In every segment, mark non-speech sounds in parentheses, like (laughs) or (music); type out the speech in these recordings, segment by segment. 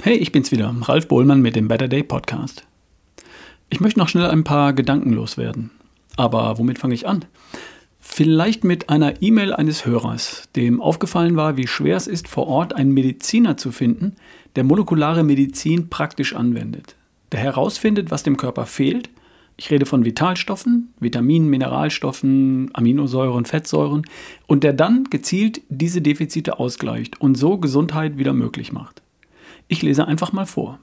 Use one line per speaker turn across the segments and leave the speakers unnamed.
Hey, ich bin's wieder, Ralf Bohlmann mit dem Better Day Podcast. Ich möchte noch schnell ein paar Gedanken loswerden. Aber womit fange ich an? Vielleicht mit einer E-Mail eines Hörers, dem aufgefallen war, wie schwer es ist, vor Ort einen Mediziner zu finden, der molekulare Medizin praktisch anwendet. Der herausfindet, was dem Körper fehlt. Ich rede von Vitalstoffen, Vitaminen, Mineralstoffen, Aminosäuren, Fettsäuren und der dann gezielt diese Defizite ausgleicht und so Gesundheit wieder möglich macht. Ich lese einfach mal vor.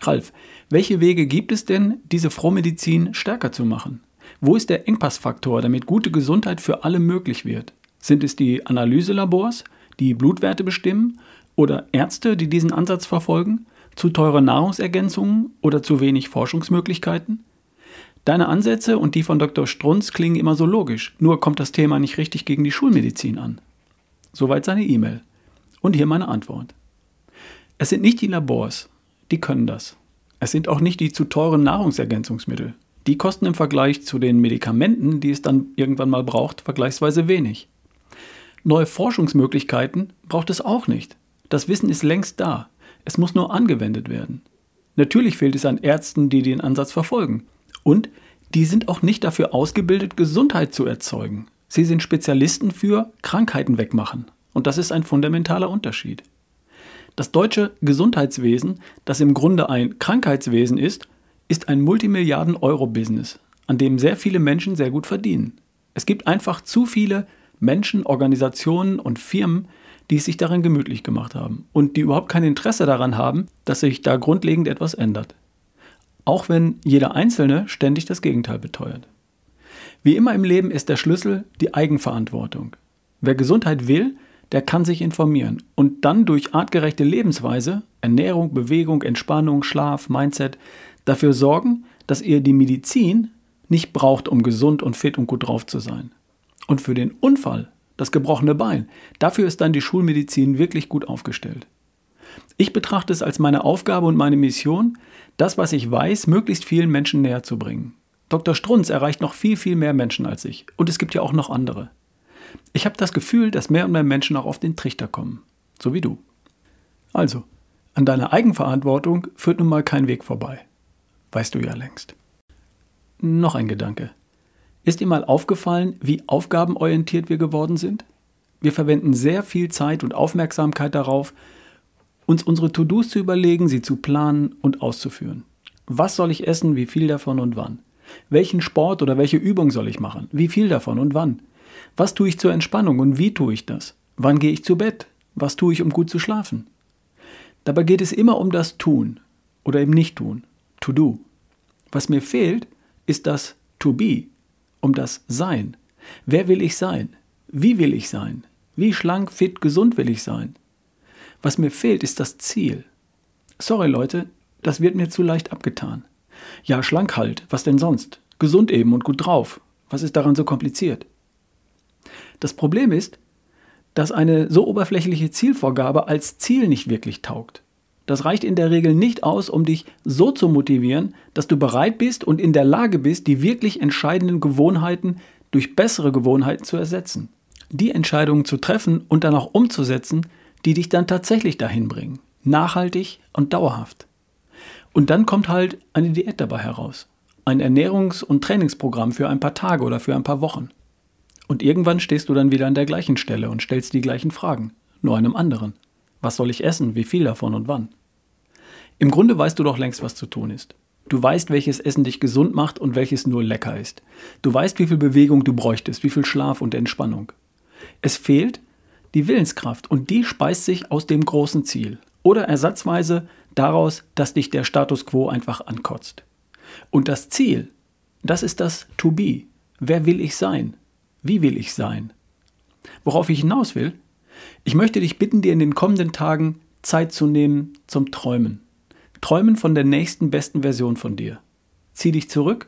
Ralf, welche Wege gibt es denn, diese Frohmedizin stärker zu machen? Wo ist der Engpassfaktor, damit gute Gesundheit für alle möglich wird? Sind es die Analyselabors, die Blutwerte bestimmen oder Ärzte, die diesen Ansatz verfolgen? Zu teure Nahrungsergänzungen oder zu wenig Forschungsmöglichkeiten? Deine Ansätze und die von Dr. Strunz klingen immer so logisch, nur kommt das Thema nicht richtig gegen die Schulmedizin an. Soweit seine E-Mail. Und hier meine Antwort. Es sind nicht die Labors, die können das. Es sind auch nicht die zu teuren Nahrungsergänzungsmittel. Die kosten im Vergleich zu den Medikamenten, die es dann irgendwann mal braucht, vergleichsweise wenig. Neue Forschungsmöglichkeiten braucht es auch nicht. Das Wissen ist längst da. Es muss nur angewendet werden. Natürlich fehlt es an Ärzten, die den Ansatz verfolgen. Und die sind auch nicht dafür ausgebildet, Gesundheit zu erzeugen. Sie sind Spezialisten für Krankheiten wegmachen. Und das ist ein fundamentaler Unterschied. Das deutsche Gesundheitswesen, das im Grunde ein Krankheitswesen ist, ist ein Multimilliarden-Euro-Business, an dem sehr viele Menschen sehr gut verdienen. Es gibt einfach zu viele Menschen, Organisationen und Firmen, die es sich darin gemütlich gemacht haben und die überhaupt kein Interesse daran haben, dass sich da grundlegend etwas ändert. Auch wenn jeder Einzelne ständig das Gegenteil beteuert. Wie immer im Leben ist der Schlüssel die Eigenverantwortung. Wer Gesundheit will, der kann sich informieren und dann durch artgerechte Lebensweise, Ernährung, Bewegung, Entspannung, Schlaf, Mindset dafür sorgen, dass ihr die Medizin nicht braucht, um gesund und fit und gut drauf zu sein. Und für den Unfall, das gebrochene Bein, dafür ist dann die Schulmedizin wirklich gut aufgestellt. Ich betrachte es als meine Aufgabe und meine Mission, das, was ich weiß, möglichst vielen Menschen näher zu bringen. Dr. Strunz erreicht noch viel, viel mehr Menschen als ich. Und es gibt ja auch noch andere. Ich habe das Gefühl, dass mehr und mehr Menschen auch auf den Trichter kommen. So wie du. Also, an deiner Eigenverantwortung führt nun mal kein Weg vorbei. Weißt du ja längst. Noch ein Gedanke. Ist dir mal aufgefallen, wie aufgabenorientiert wir geworden sind? Wir verwenden sehr viel Zeit und Aufmerksamkeit darauf, uns unsere To-Dos zu überlegen, sie zu planen und auszuführen. Was soll ich essen, wie viel davon und wann? Welchen Sport oder welche Übung soll ich machen? Wie viel davon und wann? Was tue ich zur Entspannung und wie tue ich das? Wann gehe ich zu Bett? Was tue ich, um gut zu schlafen? Dabei geht es immer um das Tun oder eben Nicht-Tun, to do. Was mir fehlt, ist das to be, um das Sein. Wer will ich sein? Wie will ich sein? Wie schlank, fit, gesund will ich sein? Was mir fehlt, ist das Ziel. Sorry Leute, das wird mir zu leicht abgetan. Ja, schlank halt, was denn sonst? Gesund eben und gut drauf. Was ist daran so kompliziert? Das Problem ist, dass eine so oberflächliche Zielvorgabe als Ziel nicht wirklich taugt. Das reicht in der Regel nicht aus, um dich so zu motivieren, dass du bereit bist und in der Lage bist, die wirklich entscheidenden Gewohnheiten durch bessere Gewohnheiten zu ersetzen. Die Entscheidungen zu treffen und dann auch umzusetzen, die dich dann tatsächlich dahin bringen. Nachhaltig und dauerhaft. Und dann kommt halt eine Diät dabei heraus. Ein Ernährungs- und Trainingsprogramm für ein paar Tage oder für ein paar Wochen. Und irgendwann stehst du dann wieder an der gleichen Stelle und stellst die gleichen Fragen, nur einem anderen. Was soll ich essen, wie viel davon und wann? Im Grunde weißt du doch längst, was zu tun ist. Du weißt, welches Essen dich gesund macht und welches nur lecker ist. Du weißt, wie viel Bewegung du bräuchtest, wie viel Schlaf und Entspannung. Es fehlt die Willenskraft und die speist sich aus dem großen Ziel oder ersatzweise daraus, dass dich der Status quo einfach ankotzt. Und das Ziel, das ist das To Be. Wer will ich sein? Wie will ich sein? Worauf ich hinaus will? Ich möchte dich bitten, dir in den kommenden Tagen Zeit zu nehmen zum Träumen. Träumen von der nächsten besten Version von dir. Zieh dich zurück,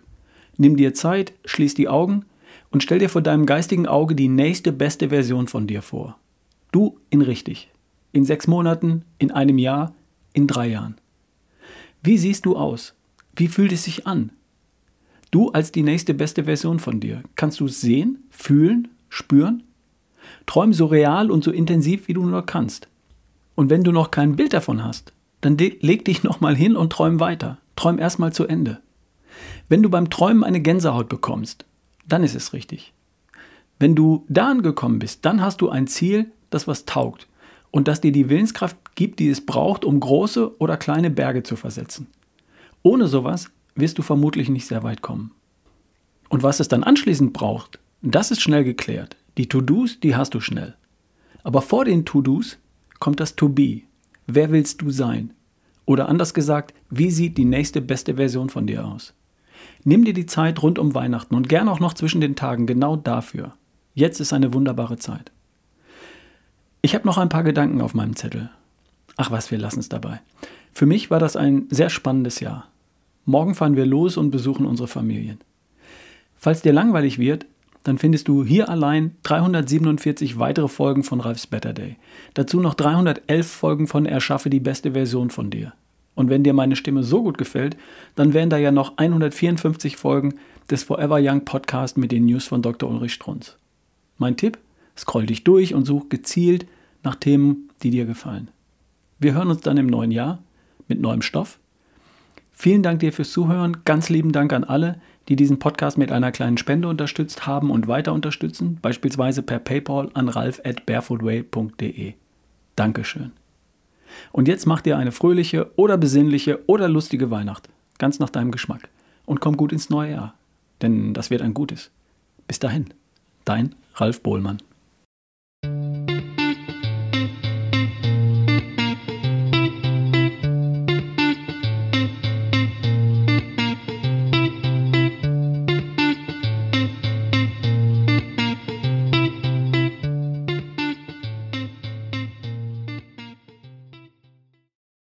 nimm dir Zeit, schließ die Augen und stell dir vor deinem geistigen Auge die nächste beste Version von dir vor. Du in richtig. In sechs Monaten, in einem Jahr, in drei Jahren. Wie siehst du aus? Wie fühlt es sich an? Du als die nächste beste Version von dir. Kannst du sehen, fühlen, spüren? Träum so real und so intensiv, wie du nur kannst. Und wenn du noch kein Bild davon hast, dann leg dich (laughs) nochmal hin und träum weiter. Träum erstmal zu Ende. Wenn du beim Träumen eine Gänsehaut bekommst, dann ist es richtig. Wenn du da angekommen bist, dann hast du ein Ziel, das was taugt und das dir die Willenskraft gibt, die es braucht, um große oder kleine Berge zu versetzen. Ohne sowas wirst du vermutlich nicht sehr weit kommen. Und was es dann anschließend braucht, das ist schnell geklärt. Die To-Dos, die hast du schnell. Aber vor den To-Dos kommt das To-Be. Wer willst du sein? Oder anders gesagt, wie sieht die nächste beste Version von dir aus? Nimm dir die Zeit rund um Weihnachten und gern auch noch zwischen den Tagen genau dafür. Jetzt ist eine wunderbare Zeit. Ich habe noch ein paar Gedanken auf meinem Zettel. Ach was, wir lassen es dabei. Für mich war das ein sehr spannendes Jahr. Morgen fahren wir los und besuchen unsere Familien. Falls dir langweilig wird, dann findest du hier allein 347 weitere Folgen von Ralphs Better Day. Dazu noch 311 Folgen von Erschaffe die beste Version von dir. Und wenn dir meine Stimme so gut gefällt, dann wären da ja noch 154 Folgen des Forever Young Podcast mit den News von Dr. Ulrich Strunz. Mein Tipp? Scroll dich durch und such gezielt nach Themen, die dir gefallen. Wir hören uns dann im neuen Jahr mit neuem Stoff Vielen Dank dir fürs Zuhören. Ganz lieben Dank an alle, die diesen Podcast mit einer kleinen Spende unterstützt haben und weiter unterstützen, beispielsweise per PayPal an ralf at barefootway.de. Dankeschön. Und jetzt mach dir eine fröhliche oder besinnliche oder lustige Weihnacht, ganz nach deinem Geschmack. Und komm gut ins neue Jahr, denn das wird ein gutes. Bis dahin, dein Ralf Bohlmann.